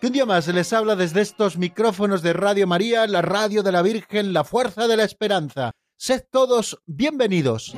que un día más les habla desde estos micrófonos de Radio María, la radio de la Virgen, la fuerza de la esperanza. Sed todos bienvenidos.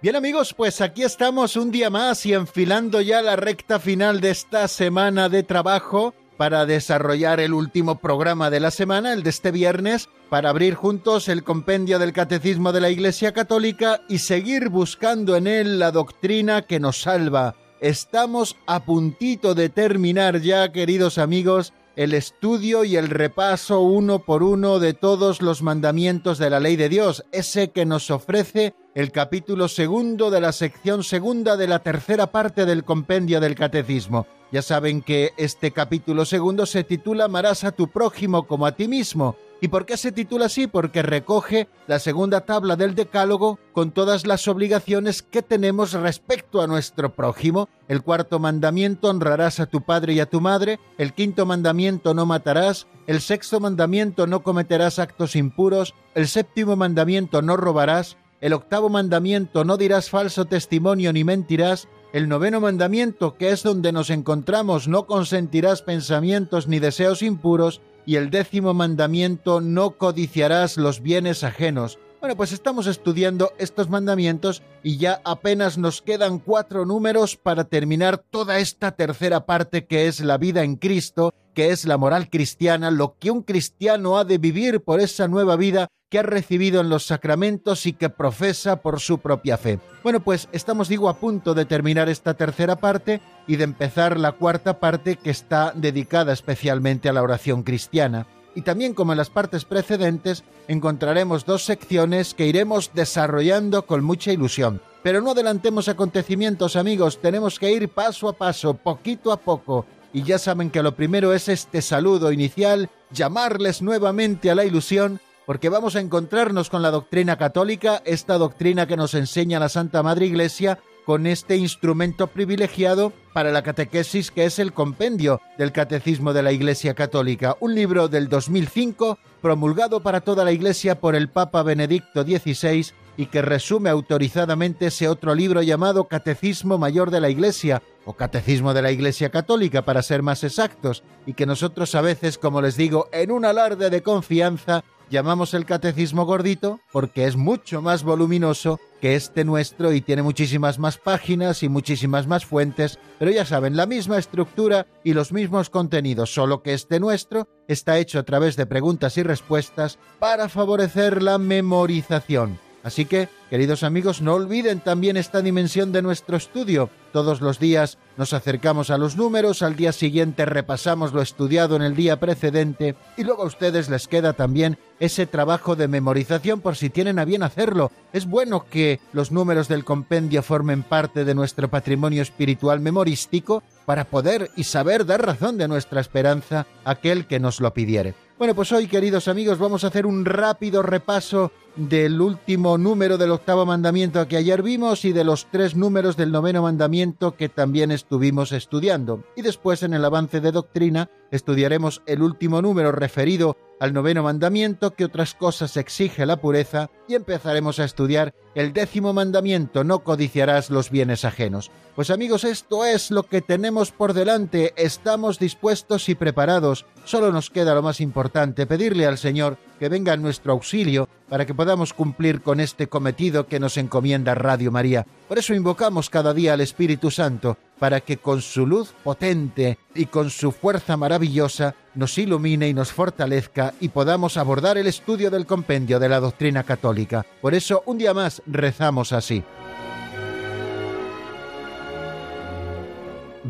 Bien amigos, pues aquí estamos un día más y enfilando ya la recta final de esta semana de trabajo para desarrollar el último programa de la semana, el de este viernes, para abrir juntos el compendio del Catecismo de la Iglesia Católica y seguir buscando en él la doctrina que nos salva. Estamos a puntito de terminar ya, queridos amigos, el estudio y el repaso uno por uno de todos los mandamientos de la ley de Dios, ese que nos ofrece el capítulo segundo de la sección segunda de la tercera parte del compendio del catecismo. Ya saben que este capítulo segundo se titula Amarás a tu prójimo como a ti mismo. ¿Y por qué se titula así? Porque recoge la segunda tabla del Decálogo con todas las obligaciones que tenemos respecto a nuestro prójimo. El cuarto mandamiento, honrarás a tu padre y a tu madre. El quinto mandamiento, no matarás. El sexto mandamiento, no cometerás actos impuros. El séptimo mandamiento, no robarás. El octavo mandamiento, no dirás falso testimonio ni mentirás. El noveno mandamiento, que es donde nos encontramos, no consentirás pensamientos ni deseos impuros. Y el décimo mandamiento, no codiciarás los bienes ajenos. Bueno, pues estamos estudiando estos mandamientos y ya apenas nos quedan cuatro números para terminar toda esta tercera parte que es la vida en Cristo, que es la moral cristiana, lo que un cristiano ha de vivir por esa nueva vida que ha recibido en los sacramentos y que profesa por su propia fe. Bueno, pues estamos, digo, a punto de terminar esta tercera parte y de empezar la cuarta parte que está dedicada especialmente a la oración cristiana y también como en las partes precedentes encontraremos dos secciones que iremos desarrollando con mucha ilusión. Pero no adelantemos acontecimientos amigos, tenemos que ir paso a paso, poquito a poco. Y ya saben que lo primero es este saludo inicial, llamarles nuevamente a la ilusión, porque vamos a encontrarnos con la doctrina católica, esta doctrina que nos enseña la Santa Madre Iglesia, con este instrumento privilegiado para la catequesis que es el compendio del Catecismo de la Iglesia Católica, un libro del 2005 promulgado para toda la Iglesia por el Papa Benedicto XVI y que resume autorizadamente ese otro libro llamado Catecismo Mayor de la Iglesia o Catecismo de la Iglesia Católica para ser más exactos y que nosotros a veces, como les digo, en un alarde de confianza llamamos el catecismo gordito porque es mucho más voluminoso que este nuestro y tiene muchísimas más páginas y muchísimas más fuentes, pero ya saben, la misma estructura y los mismos contenidos, solo que este nuestro está hecho a través de preguntas y respuestas para favorecer la memorización. Así que, queridos amigos, no olviden también esta dimensión de nuestro estudio. Todos los días nos acercamos a los números, al día siguiente repasamos lo estudiado en el día precedente y luego a ustedes les queda también ese trabajo de memorización por si tienen a bien hacerlo. Es bueno que los números del compendio formen parte de nuestro patrimonio espiritual memorístico para poder y saber dar razón de nuestra esperanza a aquel que nos lo pidiere. Bueno, pues hoy, queridos amigos, vamos a hacer un rápido repaso del último número del octavo mandamiento que ayer vimos y de los tres números del noveno mandamiento que también estuvimos estudiando. Y después, en el avance de doctrina, estudiaremos el último número referido al noveno mandamiento que otras cosas exige la pureza y empezaremos a estudiar el décimo mandamiento no codiciarás los bienes ajenos. Pues amigos, esto es lo que tenemos por delante, estamos dispuestos y preparados, solo nos queda lo más importante, pedirle al Señor que venga en nuestro auxilio para que podamos cumplir con este cometido que nos encomienda Radio María. Por eso invocamos cada día al Espíritu Santo, para que con su luz potente y con su fuerza maravillosa nos ilumine y nos fortalezca y podamos abordar el estudio del compendio de la doctrina católica. Por eso, un día más, rezamos así.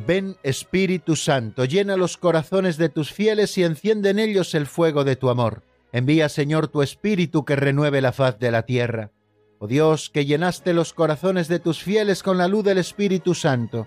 Ven Espíritu Santo, llena los corazones de tus fieles y enciende en ellos el fuego de tu amor. Envía, Señor, tu Espíritu que renueve la faz de la tierra. Oh Dios, que llenaste los corazones de tus fieles con la luz del Espíritu Santo,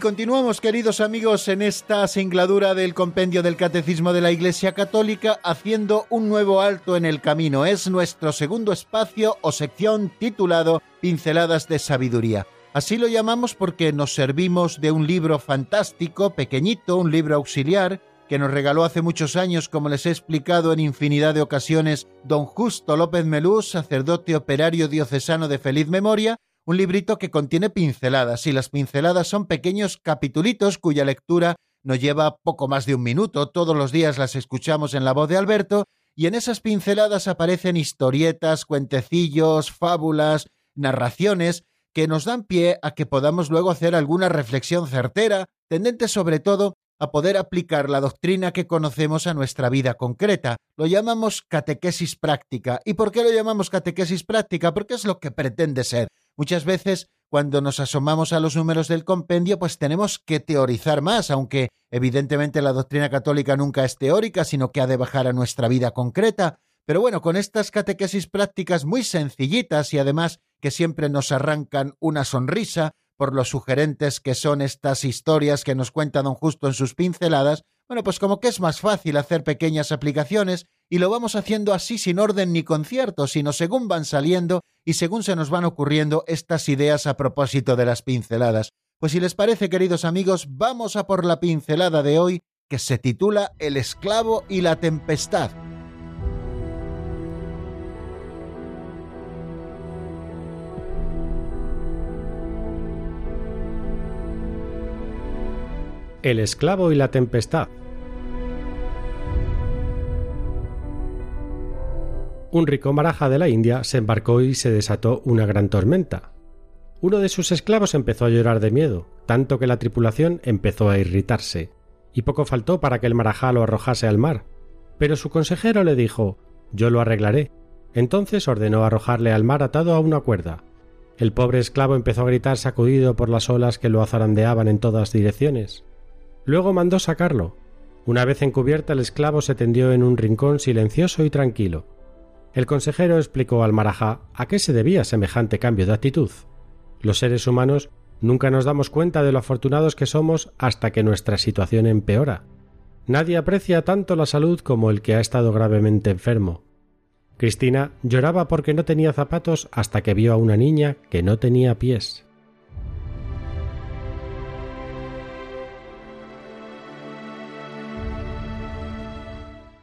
Continuamos, queridos amigos, en esta singladura del compendio del Catecismo de la Iglesia Católica, haciendo un nuevo alto en el camino. Es nuestro segundo espacio o sección titulado Pinceladas de Sabiduría. Así lo llamamos porque nos servimos de un libro fantástico, pequeñito, un libro auxiliar, que nos regaló hace muchos años, como les he explicado en infinidad de ocasiones, don Justo López Melús, sacerdote operario diocesano de feliz memoria, un librito que contiene pinceladas, y las pinceladas son pequeños capitulitos cuya lectura nos lleva poco más de un minuto, todos los días las escuchamos en la voz de Alberto, y en esas pinceladas aparecen historietas, cuentecillos, fábulas, narraciones, que nos dan pie a que podamos luego hacer alguna reflexión certera, tendente sobre todo a poder aplicar la doctrina que conocemos a nuestra vida concreta. Lo llamamos catequesis práctica. ¿Y por qué lo llamamos catequesis práctica? Porque es lo que pretende ser. Muchas veces, cuando nos asomamos a los números del compendio, pues tenemos que teorizar más, aunque evidentemente la doctrina católica nunca es teórica, sino que ha de bajar a nuestra vida concreta. Pero bueno, con estas catequesis prácticas muy sencillitas y además que siempre nos arrancan una sonrisa por lo sugerentes que son estas historias que nos cuenta don Justo en sus pinceladas, bueno, pues como que es más fácil hacer pequeñas aplicaciones y lo vamos haciendo así sin orden ni concierto, sino según van saliendo y según se nos van ocurriendo estas ideas a propósito de las pinceladas. Pues si les parece, queridos amigos, vamos a por la pincelada de hoy, que se titula El esclavo y la tempestad. El esclavo y la tempestad un rico maraja de la India se embarcó y se desató una gran tormenta. Uno de sus esclavos empezó a llorar de miedo, tanto que la tripulación empezó a irritarse, y poco faltó para que el marajá lo arrojase al mar. Pero su consejero le dijo Yo lo arreglaré. Entonces ordenó arrojarle al mar atado a una cuerda. El pobre esclavo empezó a gritar sacudido por las olas que lo azarandeaban en todas direcciones. Luego mandó sacarlo. Una vez encubierta el esclavo se tendió en un rincón silencioso y tranquilo. El consejero explicó al marajá a qué se debía semejante cambio de actitud. Los seres humanos nunca nos damos cuenta de lo afortunados que somos hasta que nuestra situación empeora. Nadie aprecia tanto la salud como el que ha estado gravemente enfermo. Cristina lloraba porque no tenía zapatos hasta que vio a una niña que no tenía pies.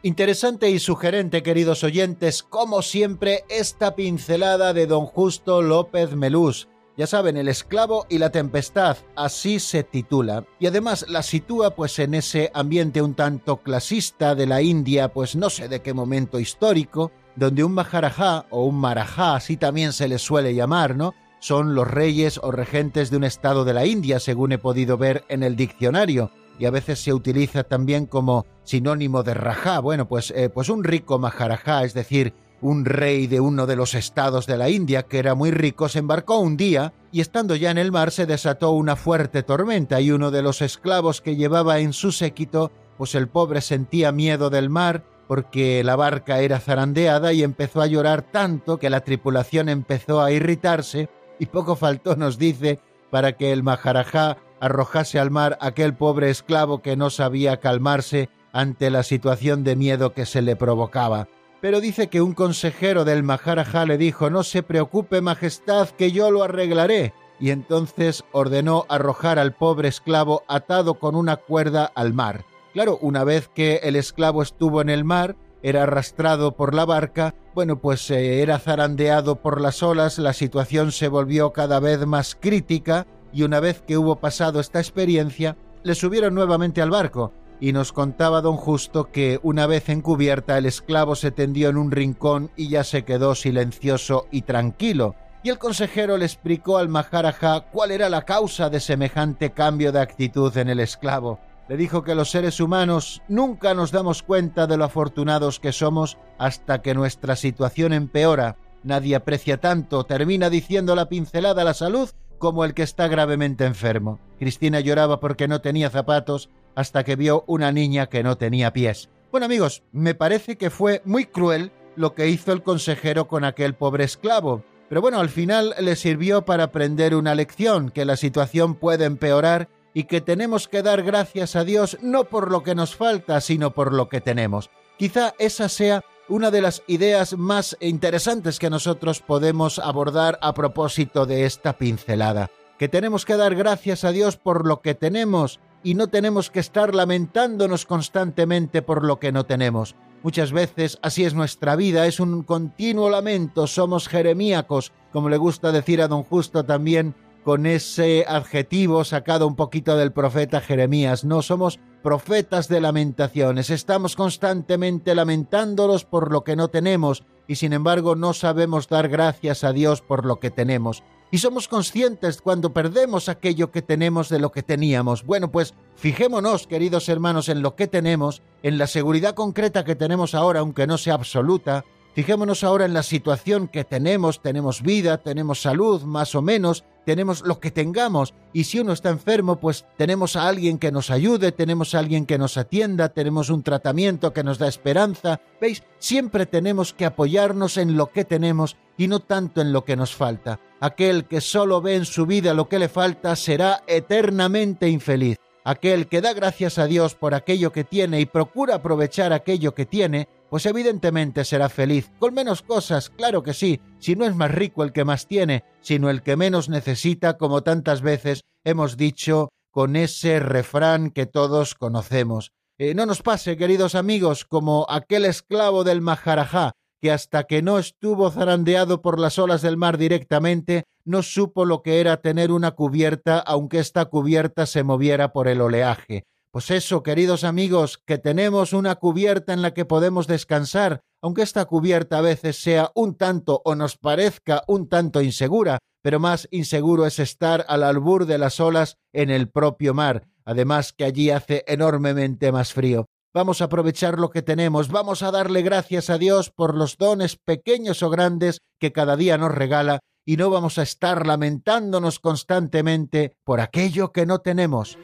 Interesante y sugerente, queridos oyentes, como siempre, esta pincelada de don Justo López Melús. Ya saben, El esclavo y la tempestad, así se titula. Y además la sitúa pues en ese ambiente un tanto clasista de la India, pues no sé de qué momento histórico, donde un Maharajá o un Marajá, así también se les suele llamar, ¿no? Son los reyes o regentes de un estado de la India, según he podido ver en el diccionario y a veces se utiliza también como sinónimo de rajá. Bueno, pues, eh, pues un rico maharajá, es decir, un rey de uno de los estados de la India que era muy rico, se embarcó un día y estando ya en el mar se desató una fuerte tormenta y uno de los esclavos que llevaba en su séquito, pues el pobre sentía miedo del mar porque la barca era zarandeada y empezó a llorar tanto que la tripulación empezó a irritarse y poco faltó, nos dice, para que el maharajá arrojase al mar aquel pobre esclavo que no sabía calmarse ante la situación de miedo que se le provocaba. Pero dice que un consejero del Maharaja le dijo No se preocupe, Majestad, que yo lo arreglaré. Y entonces ordenó arrojar al pobre esclavo atado con una cuerda al mar. Claro, una vez que el esclavo estuvo en el mar, era arrastrado por la barca, bueno, pues eh, era zarandeado por las olas, la situación se volvió cada vez más crítica y una vez que hubo pasado esta experiencia, le subieron nuevamente al barco, y nos contaba don Justo que una vez encubierta el esclavo se tendió en un rincón y ya se quedó silencioso y tranquilo, y el consejero le explicó al Maharaja cuál era la causa de semejante cambio de actitud en el esclavo. Le dijo que los seres humanos nunca nos damos cuenta de lo afortunados que somos hasta que nuestra situación empeora. Nadie aprecia tanto, termina diciendo la pincelada la salud, como el que está gravemente enfermo. Cristina lloraba porque no tenía zapatos hasta que vio una niña que no tenía pies. Bueno amigos, me parece que fue muy cruel lo que hizo el consejero con aquel pobre esclavo. Pero bueno, al final le sirvió para aprender una lección, que la situación puede empeorar y que tenemos que dar gracias a Dios no por lo que nos falta, sino por lo que tenemos. Quizá esa sea una de las ideas más interesantes que nosotros podemos abordar a propósito de esta pincelada, que tenemos que dar gracias a Dios por lo que tenemos y no tenemos que estar lamentándonos constantemente por lo que no tenemos. Muchas veces así es nuestra vida, es un continuo lamento, somos jeremíacos, como le gusta decir a don Justo también, con ese adjetivo sacado un poquito del profeta Jeremías. No somos profetas de lamentaciones, estamos constantemente lamentándolos por lo que no tenemos y sin embargo no sabemos dar gracias a Dios por lo que tenemos y somos conscientes cuando perdemos aquello que tenemos de lo que teníamos. Bueno, pues fijémonos, queridos hermanos, en lo que tenemos, en la seguridad concreta que tenemos ahora, aunque no sea absoluta. Fijémonos ahora en la situación que tenemos, tenemos vida, tenemos salud, más o menos, tenemos lo que tengamos, y si uno está enfermo, pues tenemos a alguien que nos ayude, tenemos a alguien que nos atienda, tenemos un tratamiento que nos da esperanza. ¿Veis? Siempre tenemos que apoyarnos en lo que tenemos y no tanto en lo que nos falta. Aquel que solo ve en su vida lo que le falta será eternamente infeliz. Aquel que da gracias a Dios por aquello que tiene y procura aprovechar aquello que tiene, pues evidentemente será feliz. Con menos cosas, claro que sí, si no es más rico el que más tiene, sino el que menos necesita, como tantas veces hemos dicho con ese refrán que todos conocemos. Eh, no nos pase, queridos amigos, como aquel esclavo del Maharajá, que hasta que no estuvo zarandeado por las olas del mar directamente, no supo lo que era tener una cubierta, aunque esta cubierta se moviera por el oleaje. Pues eso, queridos amigos, que tenemos una cubierta en la que podemos descansar, aunque esta cubierta a veces sea un tanto o nos parezca un tanto insegura, pero más inseguro es estar al albur de las olas en el propio mar, además que allí hace enormemente más frío. Vamos a aprovechar lo que tenemos, vamos a darle gracias a Dios por los dones pequeños o grandes que cada día nos regala y no vamos a estar lamentándonos constantemente por aquello que no tenemos.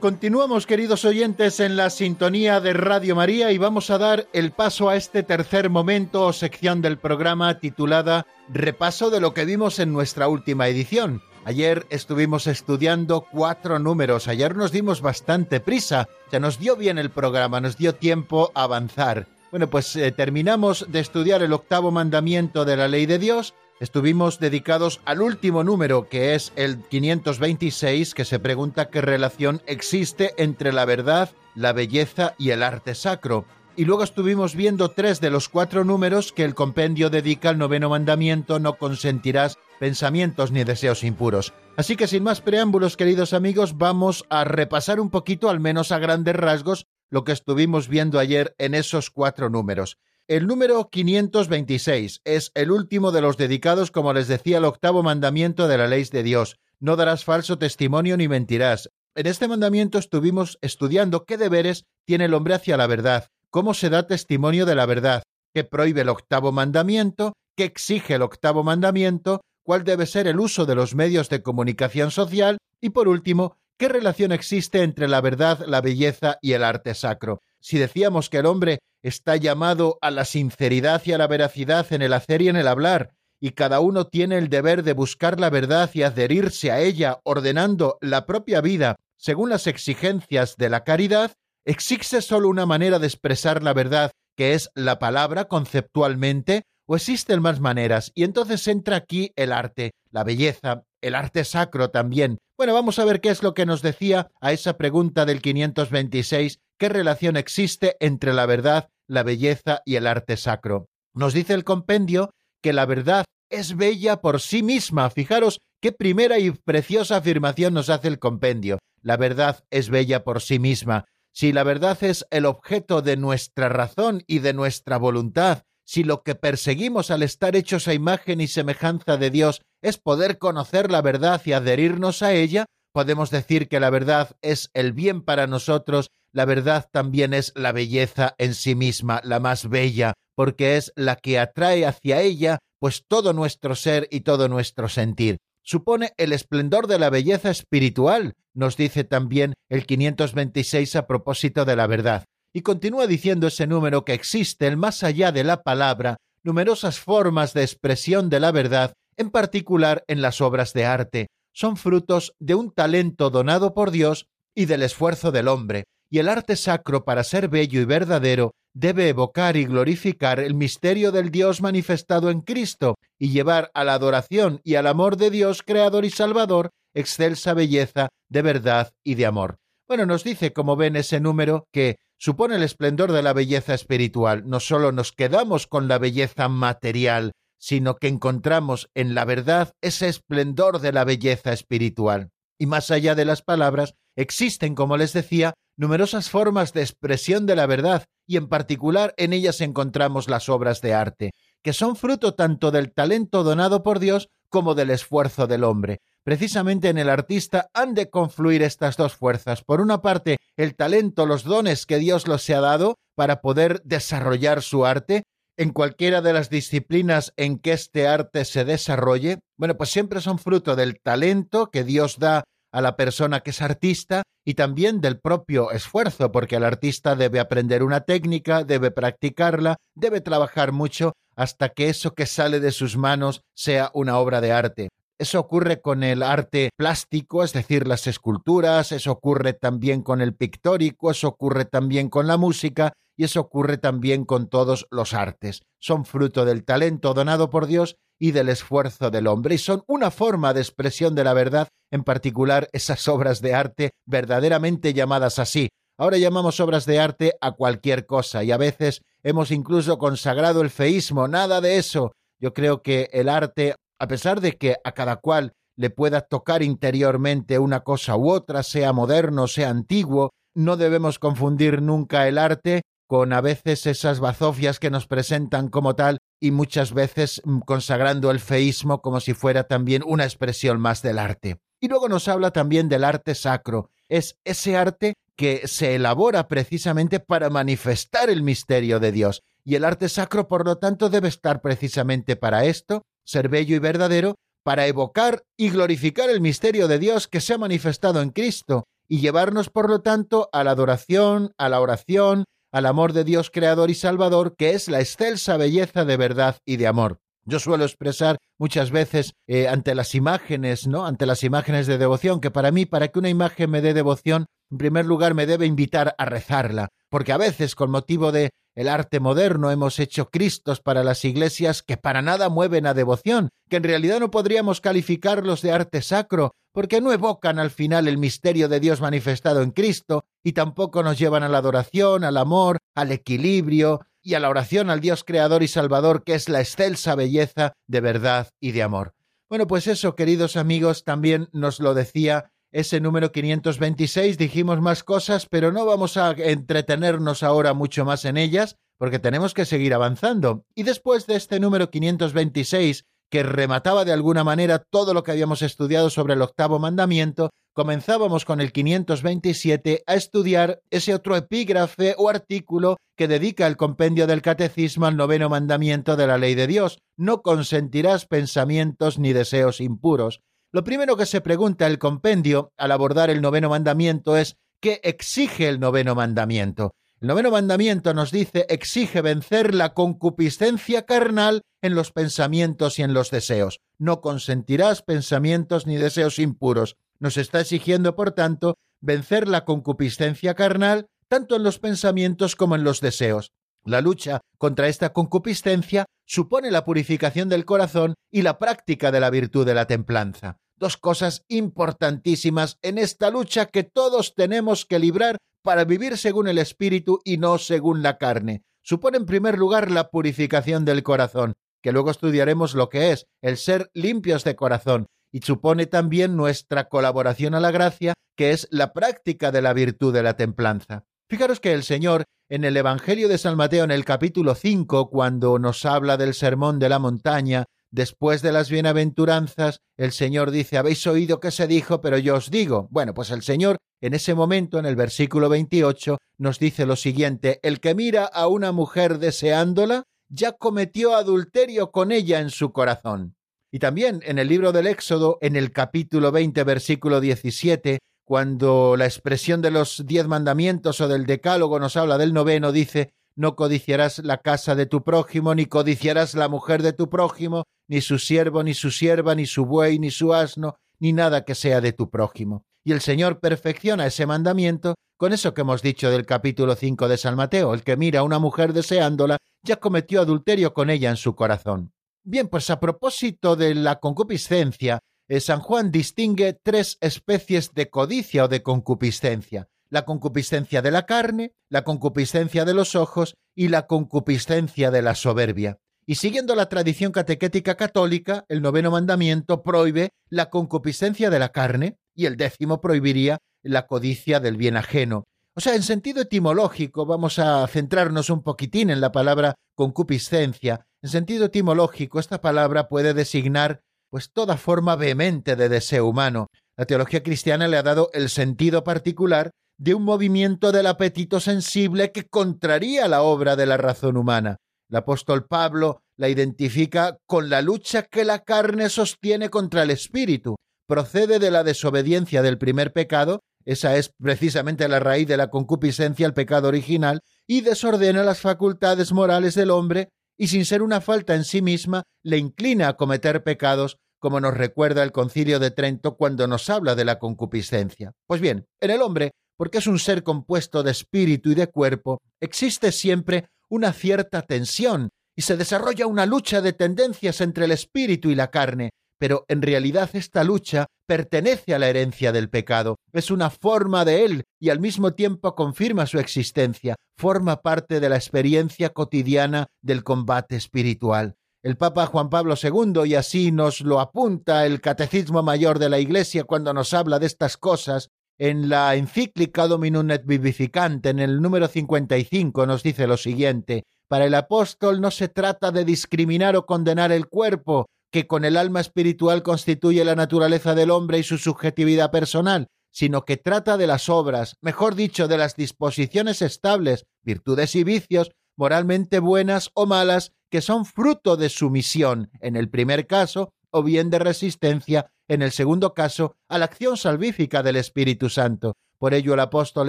Continuamos, queridos oyentes, en la sintonía de Radio María y vamos a dar el paso a este tercer momento o sección del programa titulada Repaso de lo que vimos en nuestra última edición. Ayer estuvimos estudiando cuatro números, ayer nos dimos bastante prisa, ya nos dio bien el programa, nos dio tiempo a avanzar. Bueno, pues eh, terminamos de estudiar el octavo mandamiento de la ley de Dios estuvimos dedicados al último número, que es el 526, que se pregunta qué relación existe entre la verdad, la belleza y el arte sacro. Y luego estuvimos viendo tres de los cuatro números que el compendio dedica al noveno mandamiento, no consentirás pensamientos ni deseos impuros. Así que sin más preámbulos, queridos amigos, vamos a repasar un poquito, al menos a grandes rasgos, lo que estuvimos viendo ayer en esos cuatro números. El número 526 es el último de los dedicados, como les decía, al octavo mandamiento de la ley de Dios. No darás falso testimonio ni mentirás. En este mandamiento estuvimos estudiando qué deberes tiene el hombre hacia la verdad, cómo se da testimonio de la verdad, qué prohíbe el octavo mandamiento, qué exige el octavo mandamiento, cuál debe ser el uso de los medios de comunicación social y, por último, qué relación existe entre la verdad, la belleza y el arte sacro. Si decíamos que el hombre está llamado a la sinceridad y a la veracidad en el hacer y en el hablar, y cada uno tiene el deber de buscar la verdad y adherirse a ella, ordenando la propia vida según las exigencias de la caridad, existe solo una manera de expresar la verdad, que es la palabra conceptualmente, ¿O existen más maneras? Y entonces entra aquí el arte, la belleza, el arte sacro también. Bueno, vamos a ver qué es lo que nos decía a esa pregunta del 526, qué relación existe entre la verdad, la belleza y el arte sacro. Nos dice el compendio que la verdad es bella por sí misma. Fijaros qué primera y preciosa afirmación nos hace el compendio. La verdad es bella por sí misma. Si la verdad es el objeto de nuestra razón y de nuestra voluntad, si lo que perseguimos al estar hechos a imagen y semejanza de Dios es poder conocer la verdad y adherirnos a ella, podemos decir que la verdad es el bien para nosotros, la verdad también es la belleza en sí misma, la más bella, porque es la que atrae hacia ella pues todo nuestro ser y todo nuestro sentir. Supone el esplendor de la belleza espiritual, nos dice también el 526 a propósito de la verdad. Y continúa diciendo ese número que existen, más allá de la palabra, numerosas formas de expresión de la verdad, en particular en las obras de arte. Son frutos de un talento donado por Dios y del esfuerzo del hombre, y el arte sacro, para ser bello y verdadero, debe evocar y glorificar el misterio del Dios manifestado en Cristo y llevar a la adoración y al amor de Dios Creador y Salvador excelsa belleza de verdad y de amor. Bueno, nos dice, como ven ese número, que supone el esplendor de la belleza espiritual. No solo nos quedamos con la belleza material, sino que encontramos en la verdad ese esplendor de la belleza espiritual. Y más allá de las palabras, existen, como les decía, numerosas formas de expresión de la verdad, y en particular en ellas encontramos las obras de arte, que son fruto tanto del talento donado por Dios como del esfuerzo del hombre. Precisamente en el artista han de confluir estas dos fuerzas. Por una parte, el talento, los dones que Dios los ha dado para poder desarrollar su arte, en cualquiera de las disciplinas en que este arte se desarrolle, bueno, pues siempre son fruto del talento que Dios da a la persona que es artista y también del propio esfuerzo, porque el artista debe aprender una técnica, debe practicarla, debe trabajar mucho hasta que eso que sale de sus manos sea una obra de arte. Eso ocurre con el arte plástico, es decir, las esculturas, eso ocurre también con el pictórico, eso ocurre también con la música y eso ocurre también con todos los artes. Son fruto del talento donado por Dios y del esfuerzo del hombre y son una forma de expresión de la verdad, en particular esas obras de arte verdaderamente llamadas así. Ahora llamamos obras de arte a cualquier cosa y a veces hemos incluso consagrado el feísmo, nada de eso. Yo creo que el arte, a pesar de que a cada cual le pueda tocar interiormente una cosa u otra, sea moderno, sea antiguo, no debemos confundir nunca el arte con a veces esas bazofias que nos presentan como tal y muchas veces mm, consagrando el feísmo como si fuera también una expresión más del arte. Y luego nos habla también del arte sacro. Es ese arte que se elabora precisamente para manifestar el misterio de Dios. Y el arte sacro, por lo tanto, debe estar precisamente para esto, ser bello y verdadero, para evocar y glorificar el misterio de Dios que se ha manifestado en Cristo y llevarnos, por lo tanto, a la adoración, a la oración, al amor de Dios Creador y Salvador, que es la excelsa belleza de verdad y de amor. Yo suelo expresar muchas veces eh, ante las imágenes, ¿no? Ante las imágenes de devoción, que para mí, para que una imagen me dé devoción, en primer lugar me debe invitar a rezarla, porque a veces, con motivo de el arte moderno, hemos hecho Cristos para las iglesias que para nada mueven a devoción, que en realidad no podríamos calificarlos de arte sacro, porque no evocan al final el misterio de Dios manifestado en Cristo, y tampoco nos llevan a la adoración, al amor, al equilibrio y a la oración al Dios Creador y Salvador, que es la excelsa belleza de verdad y de amor. Bueno, pues eso, queridos amigos, también nos lo decía ese número 526. Dijimos más cosas, pero no vamos a entretenernos ahora mucho más en ellas, porque tenemos que seguir avanzando. Y después de este número 526, que remataba de alguna manera todo lo que habíamos estudiado sobre el octavo mandamiento, comenzábamos con el 527 a estudiar ese otro epígrafe o artículo que dedica el compendio del catecismo al noveno mandamiento de la ley de Dios, no consentirás pensamientos ni deseos impuros. Lo primero que se pregunta el compendio al abordar el noveno mandamiento es ¿qué exige el noveno mandamiento? El noveno mandamiento nos dice exige vencer la concupiscencia carnal en los pensamientos y en los deseos. No consentirás pensamientos ni deseos impuros. Nos está exigiendo, por tanto, vencer la concupiscencia carnal tanto en los pensamientos como en los deseos. La lucha contra esta concupiscencia supone la purificación del corazón y la práctica de la virtud de la templanza. Dos cosas importantísimas en esta lucha que todos tenemos que librar para vivir según el Espíritu y no según la carne. Supone en primer lugar la purificación del corazón, que luego estudiaremos lo que es el ser limpios de corazón, y supone también nuestra colaboración a la gracia, que es la práctica de la virtud de la templanza. Fijaros que el Señor, en el Evangelio de San Mateo, en el capítulo 5, cuando nos habla del sermón de la montaña, después de las bienaventuranzas, el Señor dice, habéis oído que se dijo, pero yo os digo. Bueno, pues el Señor, en ese momento, en el versículo 28, nos dice lo siguiente, el que mira a una mujer deseándola, ya cometió adulterio con ella en su corazón. Y también en el libro del Éxodo, en el capítulo 20, versículo 17, cuando la expresión de los diez mandamientos o del decálogo nos habla del noveno, dice, no codiciarás la casa de tu prójimo, ni codiciarás la mujer de tu prójimo, ni su siervo, ni su sierva, ni su buey, ni su asno, ni nada que sea de tu prójimo. Y el Señor perfecciona ese mandamiento con eso que hemos dicho del capítulo 5 de San Mateo, el que mira a una mujer deseándola, ya cometió adulterio con ella en su corazón. Bien, pues a propósito de la concupiscencia, San Juan distingue tres especies de codicia o de concupiscencia. La concupiscencia de la carne, la concupiscencia de los ojos y la concupiscencia de la soberbia. Y siguiendo la tradición catequética católica, el noveno mandamiento prohíbe la concupiscencia de la carne y el décimo prohibiría la codicia del bien ajeno. O sea, en sentido etimológico, vamos a centrarnos un poquitín en la palabra concupiscencia. En sentido etimológico, esta palabra puede designar pues toda forma vehemente de deseo humano. La teología cristiana le ha dado el sentido particular de un movimiento del apetito sensible que contraría la obra de la razón humana. El apóstol Pablo la identifica con la lucha que la carne sostiene contra el espíritu. Procede de la desobediencia del primer pecado esa es precisamente la raíz de la concupiscencia, el pecado original, y desordena las facultades morales del hombre y sin ser una falta en sí misma, le inclina a cometer pecados, como nos recuerda el concilio de Trento cuando nos habla de la concupiscencia. Pues bien, en el hombre, porque es un ser compuesto de espíritu y de cuerpo, existe siempre una cierta tensión y se desarrolla una lucha de tendencias entre el espíritu y la carne, pero en realidad esta lucha pertenece a la herencia del pecado, es una forma de él y al mismo tiempo confirma su existencia, forma parte de la experiencia cotidiana del combate espiritual. El Papa Juan Pablo II, y así nos lo apunta el Catecismo Mayor de la Iglesia cuando nos habla de estas cosas, en la encíclica Dominum et Vivificante, en el número 55, nos dice lo siguiente: Para el apóstol no se trata de discriminar o condenar el cuerpo, que con el alma espiritual constituye la naturaleza del hombre y su subjetividad personal, sino que trata de las obras, mejor dicho, de las disposiciones estables, virtudes y vicios, moralmente buenas o malas, que son fruto de su misión, en el primer caso, o bien de resistencia, en el segundo caso, a la acción salvífica del Espíritu Santo. Por ello el apóstol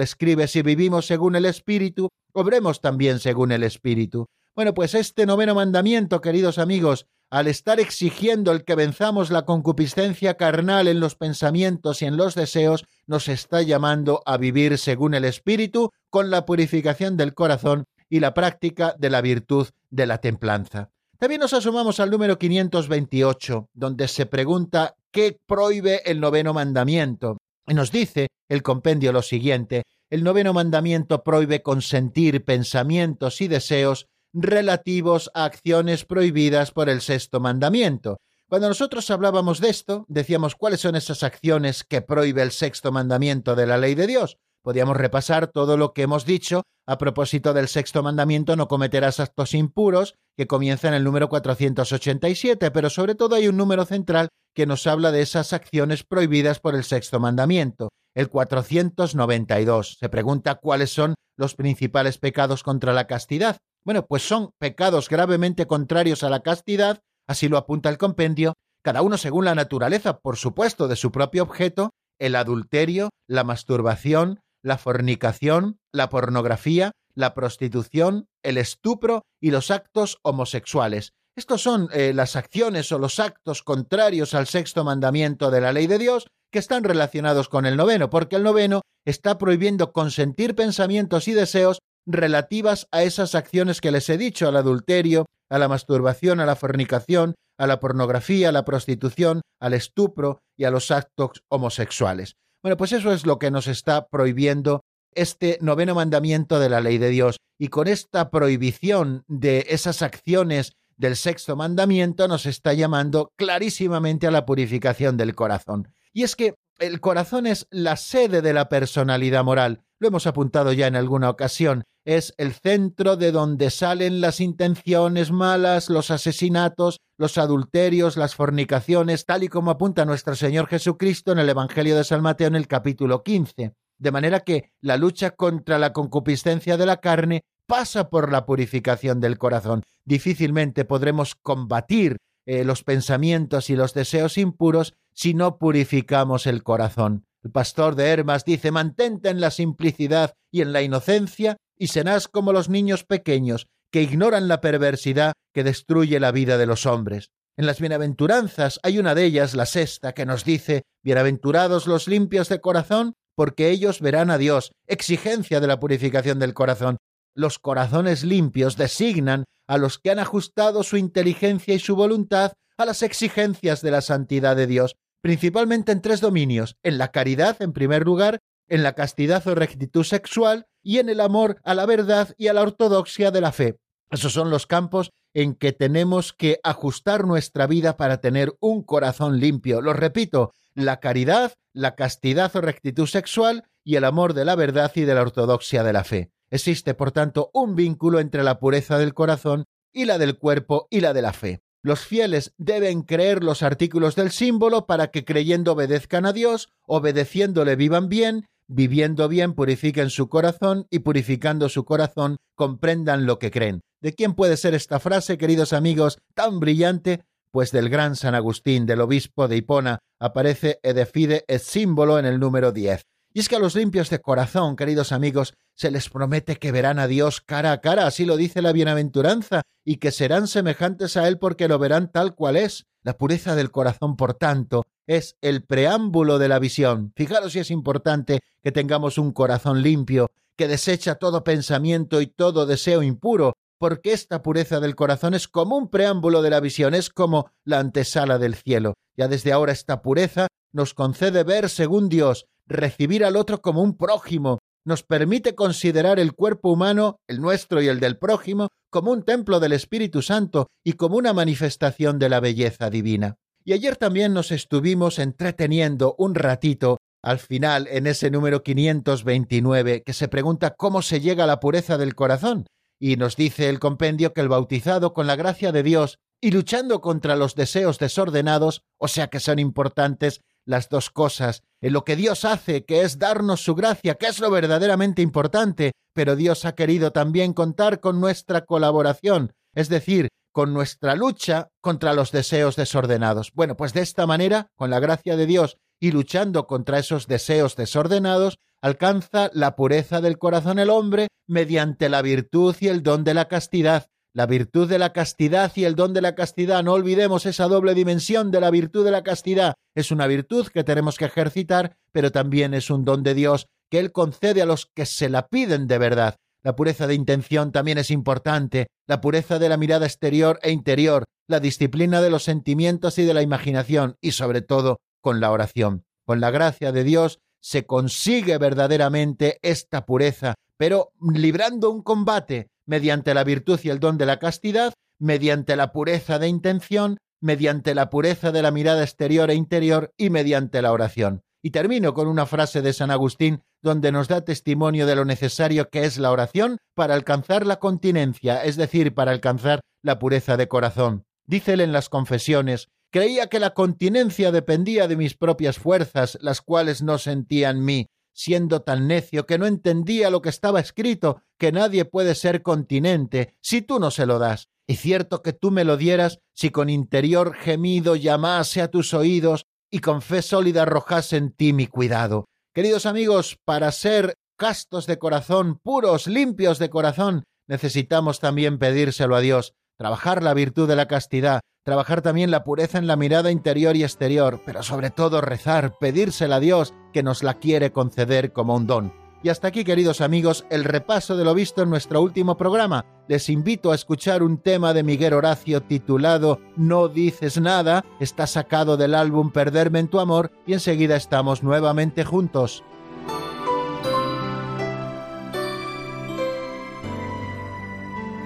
escribe, si vivimos según el Espíritu, obremos también según el Espíritu. Bueno, pues este noveno mandamiento, queridos amigos, al estar exigiendo el que venzamos la concupiscencia carnal en los pensamientos y en los deseos, nos está llamando a vivir según el Espíritu, con la purificación del corazón y la práctica de la virtud de la templanza. También nos asomamos al número 528, donde se pregunta qué prohíbe el noveno mandamiento. Y nos dice el compendio lo siguiente, el noveno mandamiento prohíbe consentir pensamientos y deseos relativos a acciones prohibidas por el sexto mandamiento. Cuando nosotros hablábamos de esto, decíamos cuáles son esas acciones que prohíbe el sexto mandamiento de la ley de Dios. Podíamos repasar todo lo que hemos dicho a propósito del sexto mandamiento, no cometerás actos impuros, que comienza en el número 487, pero sobre todo hay un número central que nos habla de esas acciones prohibidas por el sexto mandamiento, el 492. Se pregunta cuáles son los principales pecados contra la castidad. Bueno, pues son pecados gravemente contrarios a la castidad, así lo apunta el compendio, cada uno según la naturaleza, por supuesto, de su propio objeto, el adulterio, la masturbación, la fornicación, la pornografía, la prostitución, el estupro y los actos homosexuales. Estos son eh, las acciones o los actos contrarios al sexto mandamiento de la ley de Dios que están relacionados con el noveno, porque el noveno está prohibiendo consentir pensamientos y deseos relativas a esas acciones que les he dicho, al adulterio, a la masturbación, a la fornicación, a la pornografía, a la prostitución, al estupro y a los actos homosexuales. Bueno, pues eso es lo que nos está prohibiendo este noveno mandamiento de la ley de Dios. Y con esta prohibición de esas acciones del sexto mandamiento nos está llamando clarísimamente a la purificación del corazón. Y es que el corazón es la sede de la personalidad moral. Lo hemos apuntado ya en alguna ocasión. Es el centro de donde salen las intenciones malas, los asesinatos, los adulterios, las fornicaciones, tal y como apunta nuestro Señor Jesucristo en el Evangelio de San Mateo en el capítulo 15. De manera que la lucha contra la concupiscencia de la carne pasa por la purificación del corazón. Difícilmente podremos combatir eh, los pensamientos y los deseos impuros si no purificamos el corazón. El pastor de Hermas dice mantente en la simplicidad y en la inocencia y serás como los niños pequeños que ignoran la perversidad que destruye la vida de los hombres. En las bienaventuranzas hay una de ellas, la sexta, que nos dice Bienaventurados los limpios de corazón, porque ellos verán a Dios, exigencia de la purificación del corazón. Los corazones limpios designan a los que han ajustado su inteligencia y su voluntad a las exigencias de la santidad de Dios, principalmente en tres dominios, en la caridad, en primer lugar, en la castidad o rectitud sexual y en el amor a la verdad y a la ortodoxia de la fe. Esos son los campos en que tenemos que ajustar nuestra vida para tener un corazón limpio. Lo repito, la caridad, la castidad o rectitud sexual y el amor de la verdad y de la ortodoxia de la fe. Existe, por tanto, un vínculo entre la pureza del corazón y la del cuerpo y la de la fe. Los fieles deben creer los artículos del símbolo para que creyendo obedezcan a Dios, obedeciéndole vivan bien, viviendo bien purifiquen su corazón y purificando su corazón comprendan lo que creen. ¿De quién puede ser esta frase, queridos amigos, tan brillante? Pues del gran San Agustín, del obispo de Hipona, aparece Edefide el símbolo en el número 10. Y es que a los limpios de corazón, queridos amigos, se les promete que verán a Dios cara a cara, así lo dice la bienaventuranza, y que serán semejantes a Él porque lo verán tal cual es. La pureza del corazón, por tanto, es el preámbulo de la visión. Fijaros si es importante que tengamos un corazón limpio, que desecha todo pensamiento y todo deseo impuro, porque esta pureza del corazón es como un preámbulo de la visión, es como la antesala del cielo. Ya desde ahora esta pureza nos concede ver según Dios, recibir al otro como un prójimo, nos permite considerar el cuerpo humano, el nuestro y el del prójimo, como un templo del Espíritu Santo y como una manifestación de la belleza divina. Y ayer también nos estuvimos entreteniendo un ratito al final en ese número 529 que se pregunta cómo se llega a la pureza del corazón. Y nos dice el compendio que el bautizado con la gracia de Dios y luchando contra los deseos desordenados, o sea que son importantes las dos cosas, en lo que Dios hace, que es darnos su gracia, que es lo verdaderamente importante, pero Dios ha querido también contar con nuestra colaboración, es decir, con nuestra lucha contra los deseos desordenados. Bueno, pues de esta manera, con la gracia de Dios y luchando contra esos deseos desordenados, alcanza la pureza del corazón el hombre mediante la virtud y el don de la castidad, la virtud de la castidad y el don de la castidad. No olvidemos esa doble dimensión de la virtud de la castidad. Es una virtud que tenemos que ejercitar, pero también es un don de Dios que Él concede a los que se la piden de verdad. La pureza de intención también es importante, la pureza de la mirada exterior e interior, la disciplina de los sentimientos y de la imaginación, y sobre todo con la oración. Con la gracia de Dios se consigue verdaderamente esta pureza, pero librando un combate mediante la virtud y el don de la castidad, mediante la pureza de intención, mediante la pureza de la mirada exterior e interior y mediante la oración. Y termino con una frase de San Agustín donde nos da testimonio de lo necesario que es la oración para alcanzar la continencia, es decir, para alcanzar la pureza de corazón. Dice él en las confesiones, creía que la continencia dependía de mis propias fuerzas, las cuales no sentía en mí, siendo tan necio que no entendía lo que estaba escrito, que nadie puede ser continente si tú no se lo das. Y cierto que tú me lo dieras si con interior gemido llamase a tus oídos y con fe sólida arrojase en ti mi cuidado. Queridos amigos, para ser castos de corazón, puros, limpios de corazón, necesitamos también pedírselo a Dios, trabajar la virtud de la castidad, trabajar también la pureza en la mirada interior y exterior, pero sobre todo rezar, pedírsela a Dios que nos la quiere conceder como un don. Y hasta aquí, queridos amigos, el repaso de lo visto en nuestro último programa. Les invito a escuchar un tema de Miguel Horacio titulado No dices nada, está sacado del álbum Perderme en tu amor y enseguida estamos nuevamente juntos.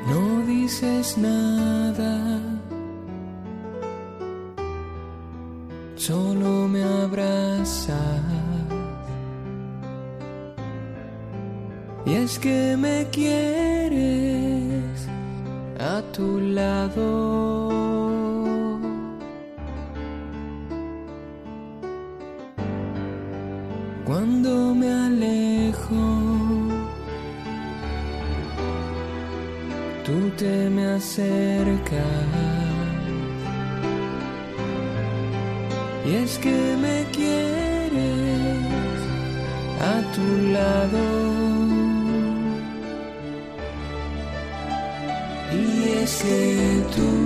No dices nada, solo me abrazas. Y es que me quieres a tu lado. Cuando me alejo, tú te me acercas. Y es que me quieres a tu lado. Es que tú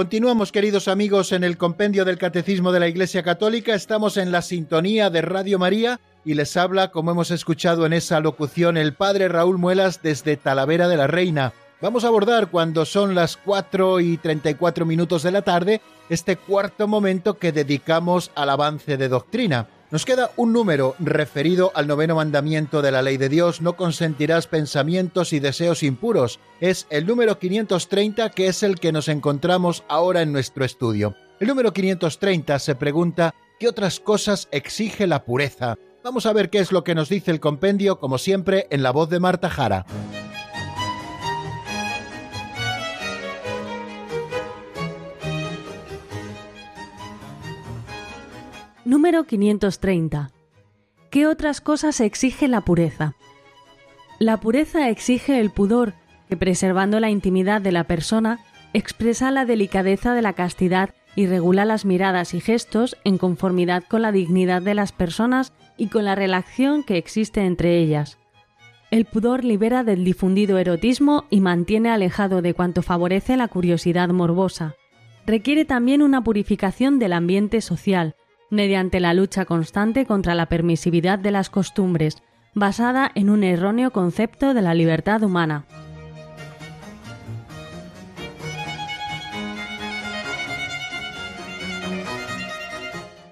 Continuamos, queridos amigos, en el compendio del Catecismo de la Iglesia Católica. Estamos en la sintonía de Radio María y les habla, como hemos escuchado en esa locución, el Padre Raúl Muelas desde Talavera de la Reina. Vamos a abordar cuando son las 4 y 34 minutos de la tarde este cuarto momento que dedicamos al avance de doctrina. Nos queda un número referido al noveno mandamiento de la ley de Dios, no consentirás pensamientos y deseos impuros. Es el número 530 que es el que nos encontramos ahora en nuestro estudio. El número 530 se pregunta ¿qué otras cosas exige la pureza? Vamos a ver qué es lo que nos dice el compendio, como siempre, en la voz de Marta Jara. Número 530. ¿Qué otras cosas exige la pureza? La pureza exige el pudor, que preservando la intimidad de la persona, expresa la delicadeza de la castidad y regula las miradas y gestos en conformidad con la dignidad de las personas y con la relación que existe entre ellas. El pudor libera del difundido erotismo y mantiene alejado de cuanto favorece la curiosidad morbosa. Requiere también una purificación del ambiente social, mediante la lucha constante contra la permisividad de las costumbres, basada en un erróneo concepto de la libertad humana.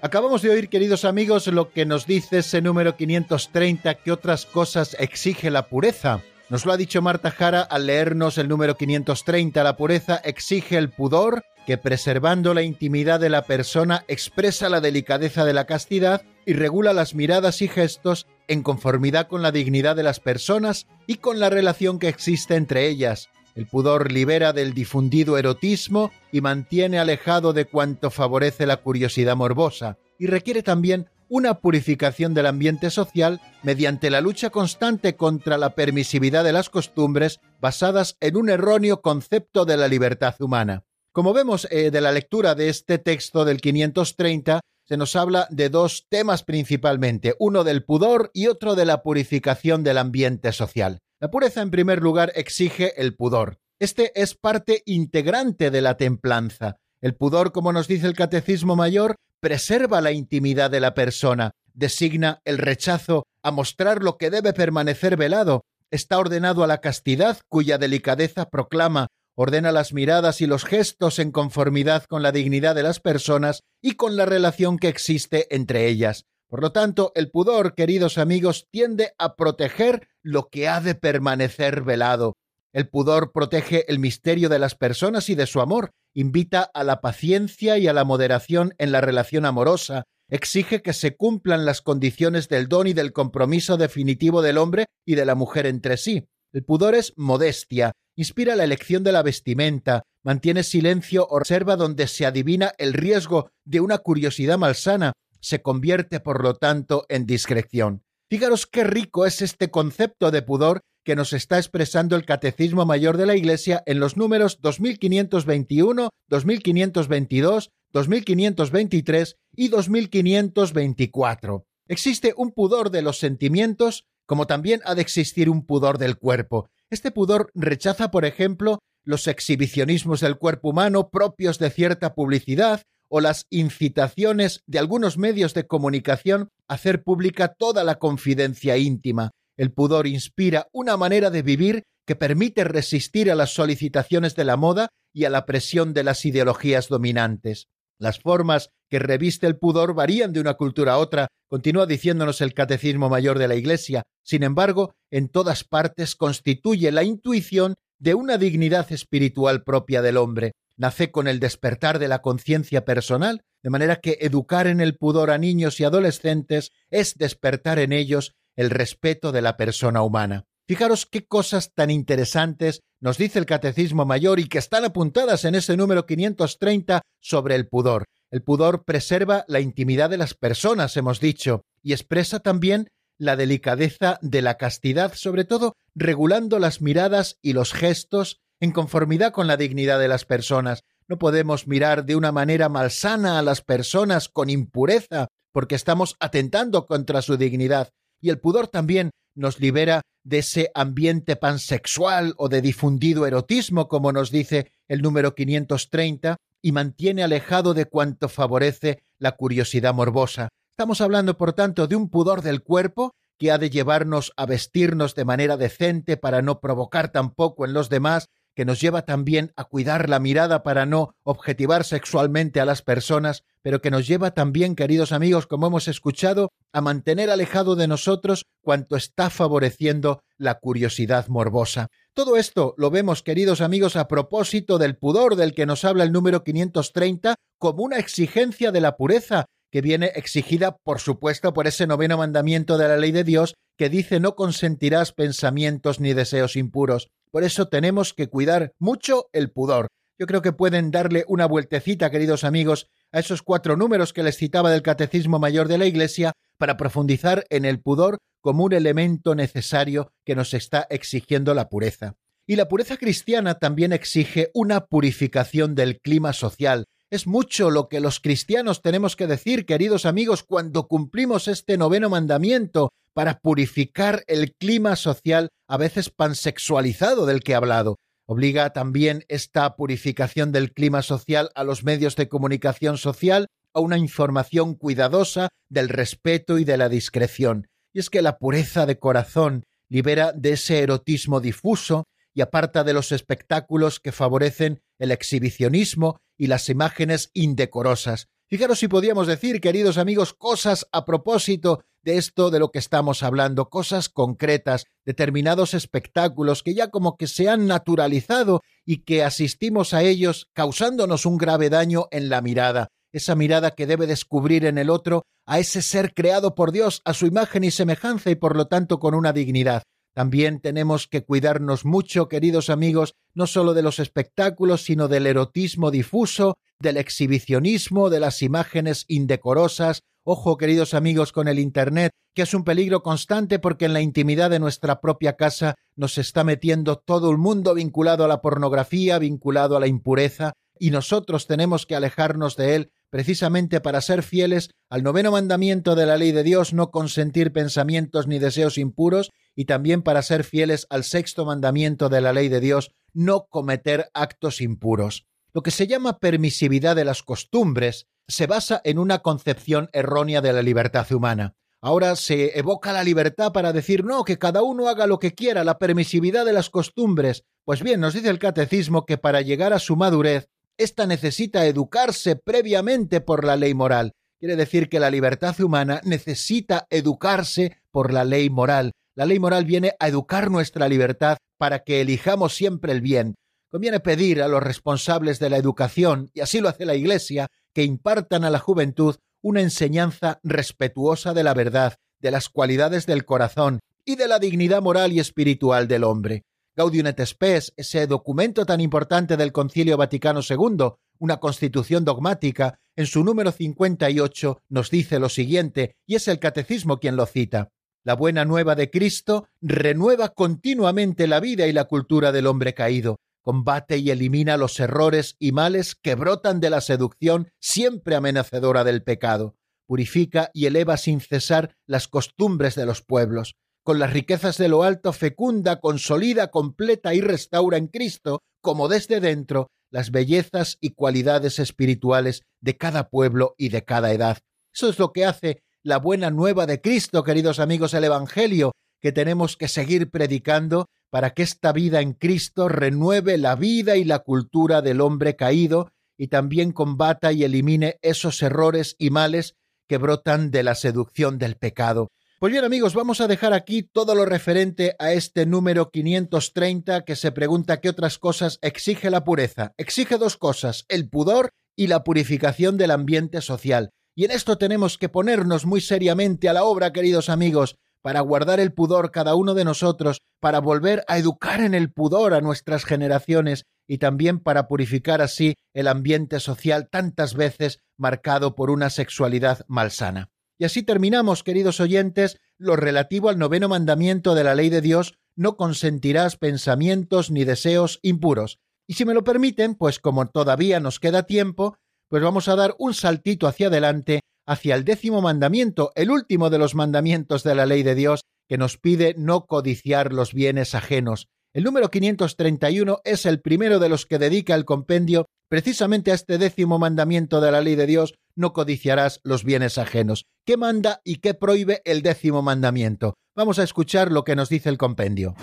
Acabamos de oír, queridos amigos, lo que nos dice ese número 530, que otras cosas exige la pureza. Nos lo ha dicho Marta Jara al leernos el número 530. La pureza exige el pudor, que preservando la intimidad de la persona expresa la delicadeza de la castidad y regula las miradas y gestos en conformidad con la dignidad de las personas y con la relación que existe entre ellas. El pudor libera del difundido erotismo y mantiene alejado de cuanto favorece la curiosidad morbosa, y requiere también una purificación del ambiente social mediante la lucha constante contra la permisividad de las costumbres basadas en un erróneo concepto de la libertad humana. Como vemos eh, de la lectura de este texto del 530, se nos habla de dos temas principalmente, uno del pudor y otro de la purificación del ambiente social. La pureza, en primer lugar, exige el pudor. Este es parte integrante de la templanza. El pudor, como nos dice el Catecismo Mayor, preserva la intimidad de la persona, designa el rechazo a mostrar lo que debe permanecer velado, está ordenado a la castidad, cuya delicadeza proclama, ordena las miradas y los gestos en conformidad con la dignidad de las personas y con la relación que existe entre ellas. Por lo tanto, el pudor, queridos amigos, tiende a proteger lo que ha de permanecer velado. El pudor protege el misterio de las personas y de su amor, invita a la paciencia y a la moderación en la relación amorosa, exige que se cumplan las condiciones del don y del compromiso definitivo del hombre y de la mujer entre sí. El pudor es modestia, inspira la elección de la vestimenta, mantiene silencio, observa donde se adivina el riesgo de una curiosidad malsana, se convierte, por lo tanto, en discreción. Fijaros qué rico es este concepto de pudor que nos está expresando el Catecismo Mayor de la Iglesia en los números 2521, 2522, 2523 y 2524. Existe un pudor de los sentimientos, como también ha de existir un pudor del cuerpo. Este pudor rechaza, por ejemplo, los exhibicionismos del cuerpo humano propios de cierta publicidad o las incitaciones de algunos medios de comunicación a hacer pública toda la confidencia íntima. El pudor inspira una manera de vivir que permite resistir a las solicitaciones de la moda y a la presión de las ideologías dominantes. Las formas que reviste el pudor varían de una cultura a otra, continúa diciéndonos el Catecismo Mayor de la Iglesia. Sin embargo, en todas partes constituye la intuición de una dignidad espiritual propia del hombre nace con el despertar de la conciencia personal, de manera que educar en el pudor a niños y adolescentes es despertar en ellos el respeto de la persona humana. Fijaros qué cosas tan interesantes nos dice el Catecismo Mayor y que están apuntadas en ese número 530 sobre el pudor. El pudor preserva la intimidad de las personas, hemos dicho, y expresa también la delicadeza de la castidad, sobre todo regulando las miradas y los gestos en conformidad con la dignidad de las personas. No podemos mirar de una manera malsana a las personas con impureza, porque estamos atentando contra su dignidad. Y el pudor también nos libera de ese ambiente pansexual o de difundido erotismo, como nos dice el número 530, y mantiene alejado de cuanto favorece la curiosidad morbosa. Estamos hablando, por tanto, de un pudor del cuerpo que ha de llevarnos a vestirnos de manera decente para no provocar tampoco en los demás que nos lleva también a cuidar la mirada para no objetivar sexualmente a las personas, pero que nos lleva también, queridos amigos, como hemos escuchado, a mantener alejado de nosotros cuanto está favoreciendo la curiosidad morbosa. Todo esto lo vemos, queridos amigos, a propósito del pudor del que nos habla el número 530 como una exigencia de la pureza, que viene exigida, por supuesto, por ese noveno mandamiento de la ley de Dios que dice no consentirás pensamientos ni deseos impuros. Por eso tenemos que cuidar mucho el pudor. Yo creo que pueden darle una vueltecita, queridos amigos, a esos cuatro números que les citaba del Catecismo Mayor de la Iglesia para profundizar en el pudor como un elemento necesario que nos está exigiendo la pureza. Y la pureza cristiana también exige una purificación del clima social. Es mucho lo que los cristianos tenemos que decir, queridos amigos, cuando cumplimos este noveno mandamiento para purificar el clima social a veces pansexualizado del que he hablado. Obliga también esta purificación del clima social a los medios de comunicación social a una información cuidadosa del respeto y de la discreción. Y es que la pureza de corazón libera de ese erotismo difuso y aparta de los espectáculos que favorecen el exhibicionismo y las imágenes indecorosas. Fijaros si podíamos decir, queridos amigos, cosas a propósito de esto de lo que estamos hablando, cosas concretas, determinados espectáculos que ya como que se han naturalizado y que asistimos a ellos causándonos un grave daño en la mirada, esa mirada que debe descubrir en el otro a ese ser creado por Dios a su imagen y semejanza y por lo tanto con una dignidad. También tenemos que cuidarnos mucho, queridos amigos, no solo de los espectáculos, sino del erotismo difuso, del exhibicionismo, de las imágenes indecorosas. Ojo, queridos amigos, con el Internet, que es un peligro constante porque en la intimidad de nuestra propia casa nos está metiendo todo el mundo vinculado a la pornografía, vinculado a la impureza, y nosotros tenemos que alejarnos de él precisamente para ser fieles al noveno mandamiento de la ley de Dios, no consentir pensamientos ni deseos impuros, y también para ser fieles al sexto mandamiento de la ley de Dios, no cometer actos impuros. Lo que se llama permisividad de las costumbres se basa en una concepción errónea de la libertad humana. Ahora se evoca la libertad para decir no, que cada uno haga lo que quiera, la permisividad de las costumbres. Pues bien, nos dice el catecismo que para llegar a su madurez, ésta necesita educarse previamente por la ley moral. Quiere decir que la libertad humana necesita educarse por la ley moral. La ley moral viene a educar nuestra libertad para que elijamos siempre el bien. Conviene pedir a los responsables de la educación, y así lo hace la Iglesia, que impartan a la juventud una enseñanza respetuosa de la verdad, de las cualidades del corazón y de la dignidad moral y espiritual del hombre. Gaudium et Spes, ese documento tan importante del Concilio Vaticano II, una constitución dogmática, en su número 58 nos dice lo siguiente, y es el catecismo quien lo cita. La buena nueva de Cristo renueva continuamente la vida y la cultura del hombre caído, combate y elimina los errores y males que brotan de la seducción siempre amenazadora del pecado, purifica y eleva sin cesar las costumbres de los pueblos, con las riquezas de lo alto fecunda, consolida, completa y restaura en Cristo, como desde dentro, las bellezas y cualidades espirituales de cada pueblo y de cada edad. Eso es lo que hace la buena nueva de Cristo, queridos amigos, el Evangelio, que tenemos que seguir predicando para que esta vida en Cristo renueve la vida y la cultura del hombre caído y también combata y elimine esos errores y males que brotan de la seducción del pecado. Pues bien amigos, vamos a dejar aquí todo lo referente a este número 530 que se pregunta qué otras cosas exige la pureza. Exige dos cosas, el pudor y la purificación del ambiente social. Y en esto tenemos que ponernos muy seriamente a la obra, queridos amigos, para guardar el pudor cada uno de nosotros, para volver a educar en el pudor a nuestras generaciones y también para purificar así el ambiente social tantas veces marcado por una sexualidad malsana. Y así terminamos, queridos oyentes, lo relativo al noveno mandamiento de la ley de Dios, no consentirás pensamientos ni deseos impuros. Y si me lo permiten, pues como todavía nos queda tiempo, pues vamos a dar un saltito hacia adelante, hacia el décimo mandamiento, el último de los mandamientos de la ley de Dios, que nos pide no codiciar los bienes ajenos. El número 531 es el primero de los que dedica el compendio precisamente a este décimo mandamiento de la ley de Dios, no codiciarás los bienes ajenos. ¿Qué manda y qué prohíbe el décimo mandamiento? Vamos a escuchar lo que nos dice el compendio.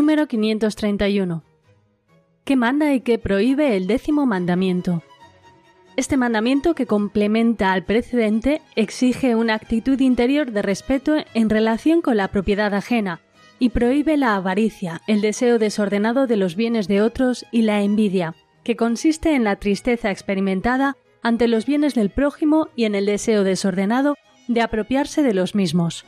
Número 531. ¿Qué manda y qué prohíbe el décimo mandamiento? Este mandamiento, que complementa al precedente, exige una actitud interior de respeto en relación con la propiedad ajena y prohíbe la avaricia, el deseo desordenado de los bienes de otros y la envidia, que consiste en la tristeza experimentada ante los bienes del prójimo y en el deseo desordenado de apropiarse de los mismos.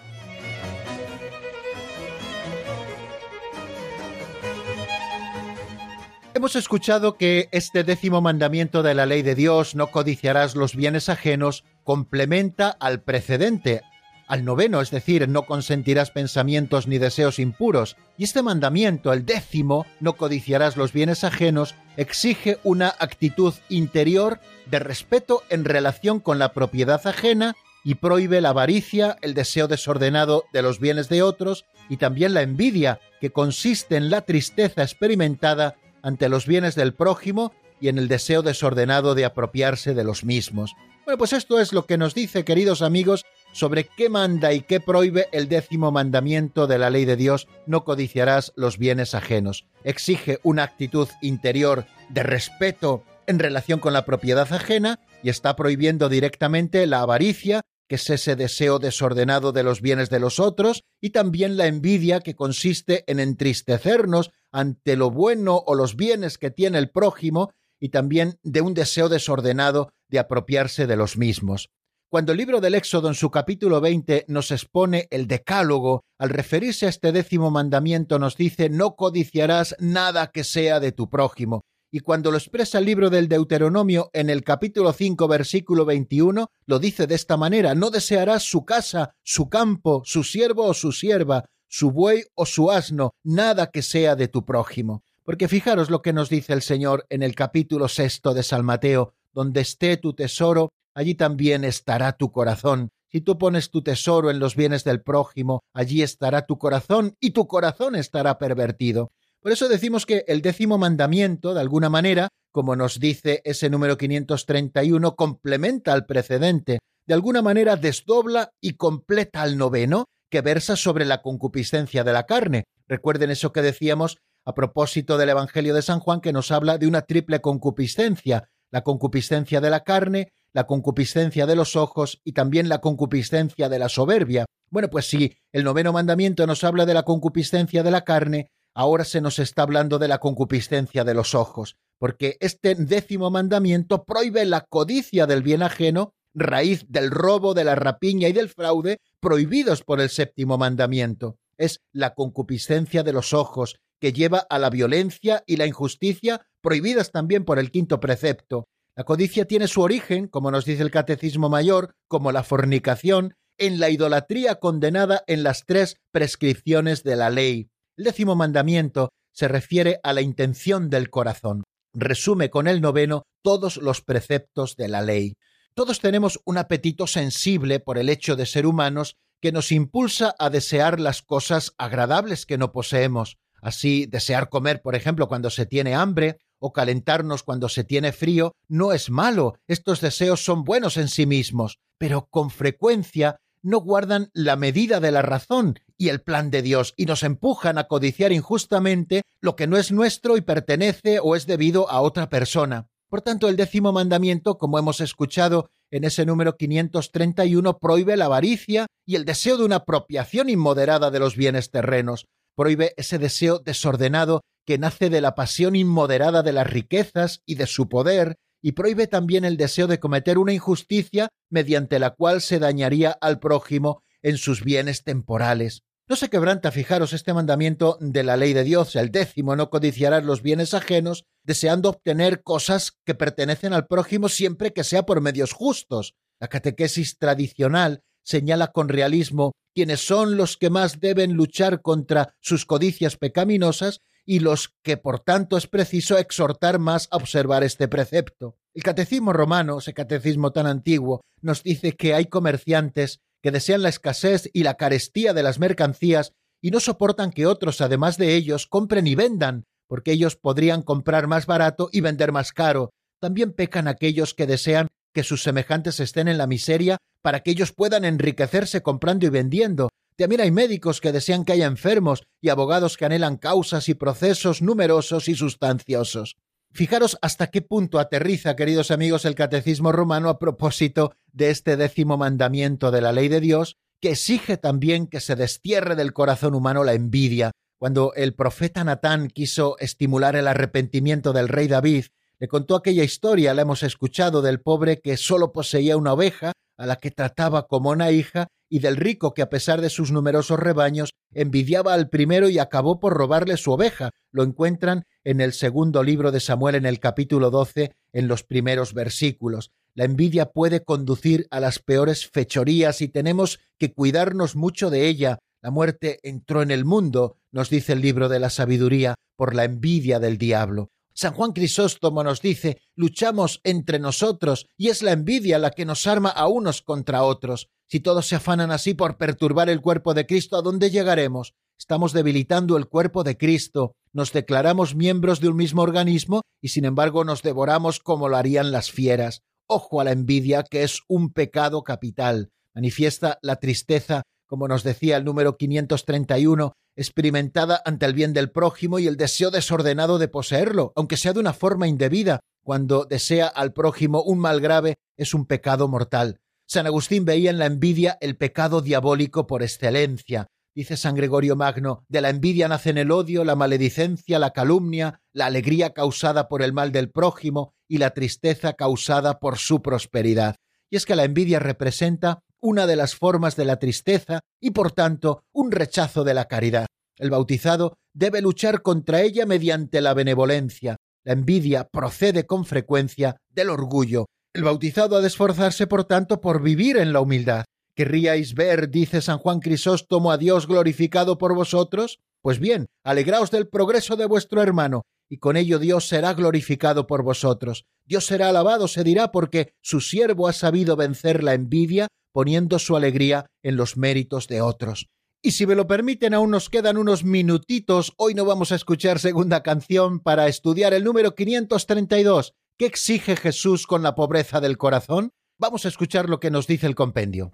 Hemos escuchado que este décimo mandamiento de la ley de Dios, no codiciarás los bienes ajenos, complementa al precedente, al noveno, es decir, no consentirás pensamientos ni deseos impuros. Y este mandamiento, el décimo, no codiciarás los bienes ajenos, exige una actitud interior de respeto en relación con la propiedad ajena y prohíbe la avaricia, el deseo desordenado de los bienes de otros y también la envidia, que consiste en la tristeza experimentada ante los bienes del prójimo y en el deseo desordenado de apropiarse de los mismos. Bueno, pues esto es lo que nos dice, queridos amigos, sobre qué manda y qué prohíbe el décimo mandamiento de la ley de Dios, no codiciarás los bienes ajenos. Exige una actitud interior de respeto en relación con la propiedad ajena y está prohibiendo directamente la avaricia, que es ese deseo desordenado de los bienes de los otros, y también la envidia, que consiste en entristecernos ante lo bueno o los bienes que tiene el prójimo, y también de un deseo desordenado de apropiarse de los mismos. Cuando el libro del Éxodo en su capítulo 20 nos expone el decálogo, al referirse a este décimo mandamiento nos dice no codiciarás nada que sea de tu prójimo. Y cuando lo expresa el libro del Deuteronomio en el capítulo 5 versículo 21, lo dice de esta manera, no desearás su casa, su campo, su siervo o su sierva, su buey o su asno, nada que sea de tu prójimo. Porque fijaros lo que nos dice el Señor en el capítulo sexto de San Mateo, donde esté tu tesoro, allí también estará tu corazón. Si tú pones tu tesoro en los bienes del prójimo, allí estará tu corazón y tu corazón estará pervertido. Por eso decimos que el décimo mandamiento, de alguna manera, como nos dice ese número 531, complementa al precedente, de alguna manera desdobla y completa al noveno, que versa sobre la concupiscencia de la carne. Recuerden eso que decíamos a propósito del Evangelio de San Juan, que nos habla de una triple concupiscencia, la concupiscencia de la carne, la concupiscencia de los ojos y también la concupiscencia de la soberbia. Bueno, pues si el noveno mandamiento nos habla de la concupiscencia de la carne, ahora se nos está hablando de la concupiscencia de los ojos, porque este décimo mandamiento prohíbe la codicia del bien ajeno, raíz del robo, de la rapiña y del fraude, prohibidos por el séptimo mandamiento. Es la concupiscencia de los ojos, que lleva a la violencia y la injusticia, prohibidas también por el quinto precepto. La codicia tiene su origen, como nos dice el Catecismo Mayor, como la fornicación, en la idolatría condenada en las tres prescripciones de la ley. El décimo mandamiento se refiere a la intención del corazón. Resume con el noveno todos los preceptos de la ley. Todos tenemos un apetito sensible por el hecho de ser humanos que nos impulsa a desear las cosas agradables que no poseemos. Así, desear comer, por ejemplo, cuando se tiene hambre, o calentarnos cuando se tiene frío, no es malo, estos deseos son buenos en sí mismos, pero con frecuencia no guardan la medida de la razón y el plan de Dios y nos empujan a codiciar injustamente lo que no es nuestro y pertenece o es debido a otra persona. Por tanto, el décimo mandamiento, como hemos escuchado en ese número 531, prohíbe la avaricia y el deseo de una apropiación inmoderada de los bienes terrenos, prohíbe ese deseo desordenado que nace de la pasión inmoderada de las riquezas y de su poder, y prohíbe también el deseo de cometer una injusticia mediante la cual se dañaría al prójimo en sus bienes temporales. No se quebranta, fijaros, este mandamiento de la ley de Dios, el décimo, no codiciarás los bienes ajenos, deseando obtener cosas que pertenecen al prójimo siempre que sea por medios justos. La catequesis tradicional señala con realismo quiénes son los que más deben luchar contra sus codicias pecaminosas y los que por tanto es preciso exhortar más a observar este precepto. El catecismo romano, ese catecismo tan antiguo, nos dice que hay comerciantes que desean la escasez y la carestía de las mercancías y no soportan que otros, además de ellos, compren y vendan, porque ellos podrían comprar más barato y vender más caro. También pecan aquellos que desean que sus semejantes estén en la miseria para que ellos puedan enriquecerse comprando y vendiendo, también hay médicos que desean que haya enfermos y abogados que anhelan causas y procesos numerosos y sustanciosos. Fijaros hasta qué punto aterriza, queridos amigos, el catecismo romano a propósito de este décimo mandamiento de la ley de Dios, que exige también que se destierre del corazón humano la envidia. Cuando el profeta Natán quiso estimular el arrepentimiento del rey David, le contó aquella historia, la hemos escuchado, del pobre que solo poseía una oveja, a la que trataba como una hija, y del rico que a pesar de sus numerosos rebaños envidiaba al primero y acabó por robarle su oveja. Lo encuentran en el segundo libro de Samuel en el capítulo 12 en los primeros versículos. La envidia puede conducir a las peores fechorías y tenemos que cuidarnos mucho de ella. La muerte entró en el mundo, nos dice el libro de la sabiduría, por la envidia del diablo. San Juan Crisóstomo nos dice, luchamos entre nosotros y es la envidia la que nos arma a unos contra otros. Si todos se afanan así por perturbar el cuerpo de Cristo, ¿a dónde llegaremos? Estamos debilitando el cuerpo de Cristo, nos declaramos miembros de un mismo organismo y sin embargo nos devoramos como lo harían las fieras. Ojo a la envidia, que es un pecado capital. Manifiesta la tristeza, como nos decía el número 531, experimentada ante el bien del prójimo y el deseo desordenado de poseerlo, aunque sea de una forma indebida. Cuando desea al prójimo un mal grave, es un pecado mortal. San Agustín veía en la envidia el pecado diabólico por excelencia. Dice San Gregorio Magno, de la envidia nacen el odio, la maledicencia, la calumnia, la alegría causada por el mal del prójimo y la tristeza causada por su prosperidad. Y es que la envidia representa una de las formas de la tristeza y por tanto un rechazo de la caridad. El bautizado debe luchar contra ella mediante la benevolencia. La envidia procede con frecuencia del orgullo. El bautizado ha de esforzarse, por tanto, por vivir en la humildad. ¿Querríais ver, dice San Juan Crisóstomo, a Dios glorificado por vosotros? Pues bien, alegraos del progreso de vuestro hermano, y con ello Dios será glorificado por vosotros. Dios será alabado, se dirá, porque su siervo ha sabido vencer la envidia poniendo su alegría en los méritos de otros. Y si me lo permiten, aún nos quedan unos minutitos. Hoy no vamos a escuchar segunda canción para estudiar el número 532. ¿Qué exige Jesús con la pobreza del corazón? Vamos a escuchar lo que nos dice el compendio.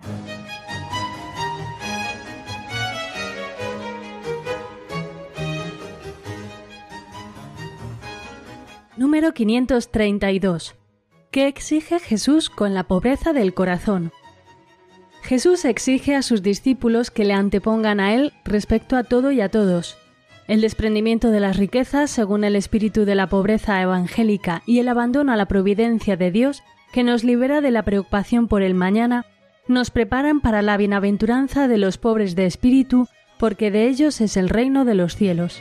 Número 532. ¿Qué exige Jesús con la pobreza del corazón? Jesús exige a sus discípulos que le antepongan a Él respecto a todo y a todos. El desprendimiento de las riquezas según el espíritu de la pobreza evangélica y el abandono a la providencia de Dios, que nos libera de la preocupación por el mañana, nos preparan para la bienaventuranza de los pobres de espíritu, porque de ellos es el reino de los cielos.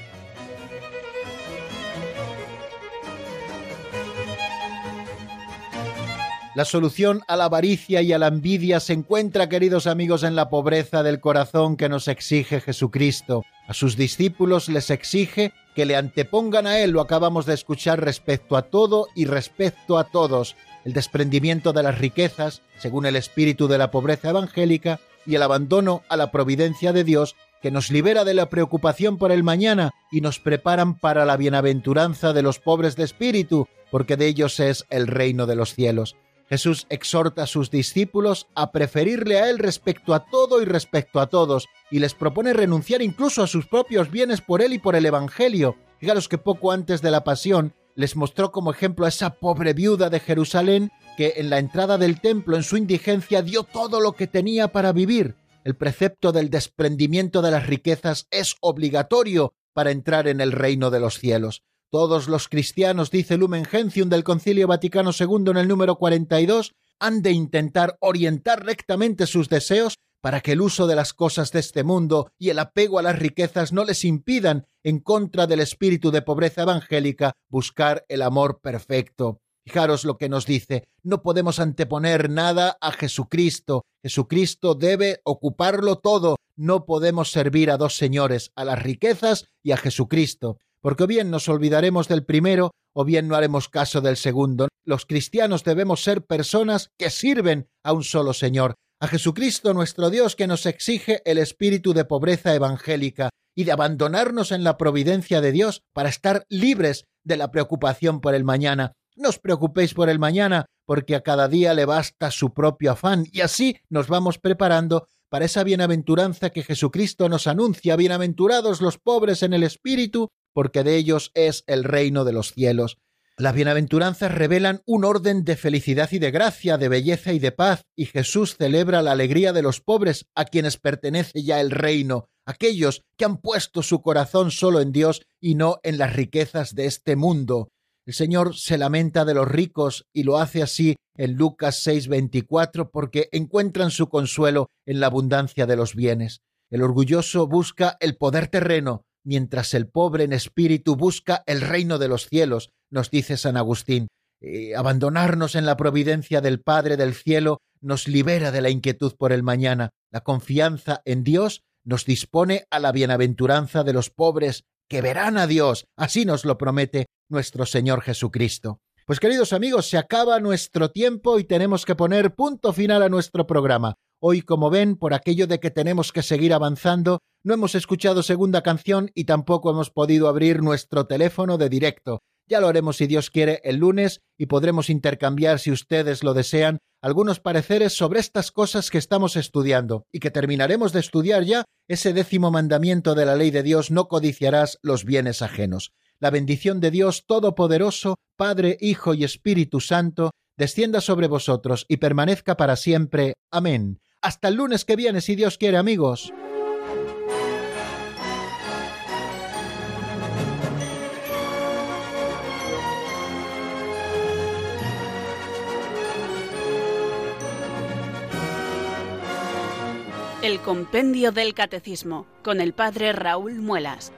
La solución a la avaricia y a la envidia se encuentra, queridos amigos, en la pobreza del corazón que nos exige Jesucristo. A sus discípulos les exige que le antepongan a Él, lo acabamos de escuchar, respecto a todo y respecto a todos, el desprendimiento de las riquezas, según el espíritu de la pobreza evangélica, y el abandono a la providencia de Dios, que nos libera de la preocupación por el mañana y nos preparan para la bienaventuranza de los pobres de espíritu, porque de ellos es el reino de los cielos. Jesús exhorta a sus discípulos a preferirle a Él respecto a todo y respecto a todos, y les propone renunciar incluso a sus propios bienes por Él y por el Evangelio. Fijaros que poco antes de la pasión les mostró como ejemplo a esa pobre viuda de Jerusalén que en la entrada del templo en su indigencia dio todo lo que tenía para vivir. El precepto del desprendimiento de las riquezas es obligatorio para entrar en el reino de los cielos. Todos los cristianos, dice Lumen Gentium del Concilio Vaticano II en el número 42, han de intentar orientar rectamente sus deseos para que el uso de las cosas de este mundo y el apego a las riquezas no les impidan, en contra del espíritu de pobreza evangélica, buscar el amor perfecto. Fijaros lo que nos dice, no podemos anteponer nada a Jesucristo. Jesucristo debe ocuparlo todo. No podemos servir a dos señores, a las riquezas y a Jesucristo porque o bien nos olvidaremos del primero o bien no haremos caso del segundo. Los cristianos debemos ser personas que sirven a un solo Señor, a Jesucristo nuestro Dios que nos exige el espíritu de pobreza evangélica y de abandonarnos en la providencia de Dios para estar libres de la preocupación por el mañana. No os preocupéis por el mañana, porque a cada día le basta su propio afán, y así nos vamos preparando para esa bienaventuranza que Jesucristo nos anuncia. Bienaventurados los pobres en el espíritu, porque de ellos es el reino de los cielos. Las bienaventuranzas revelan un orden de felicidad y de gracia, de belleza y de paz, y Jesús celebra la alegría de los pobres, a quienes pertenece ya el reino, aquellos que han puesto su corazón solo en Dios y no en las riquezas de este mundo. El Señor se lamenta de los ricos y lo hace así en Lucas 6:24 porque encuentran su consuelo en la abundancia de los bienes. El orgulloso busca el poder terreno, mientras el pobre en espíritu busca el reino de los cielos, nos dice San Agustín. Eh, abandonarnos en la providencia del Padre del cielo nos libera de la inquietud por el mañana. La confianza en Dios nos dispone a la bienaventuranza de los pobres que verán a Dios. Así nos lo promete nuestro Señor Jesucristo. Pues queridos amigos, se acaba nuestro tiempo y tenemos que poner punto final a nuestro programa. Hoy, como ven, por aquello de que tenemos que seguir avanzando, no hemos escuchado segunda canción y tampoco hemos podido abrir nuestro teléfono de directo. Ya lo haremos si Dios quiere el lunes y podremos intercambiar, si ustedes lo desean, algunos pareceres sobre estas cosas que estamos estudiando y que terminaremos de estudiar ya ese décimo mandamiento de la ley de Dios, no codiciarás los bienes ajenos la bendición de Dios Todopoderoso, Padre, Hijo y Espíritu Santo, descienda sobre vosotros y permanezca para siempre. Amén. Hasta el lunes que viene, si Dios quiere, amigos. El Compendio del Catecismo con el Padre Raúl Muelas.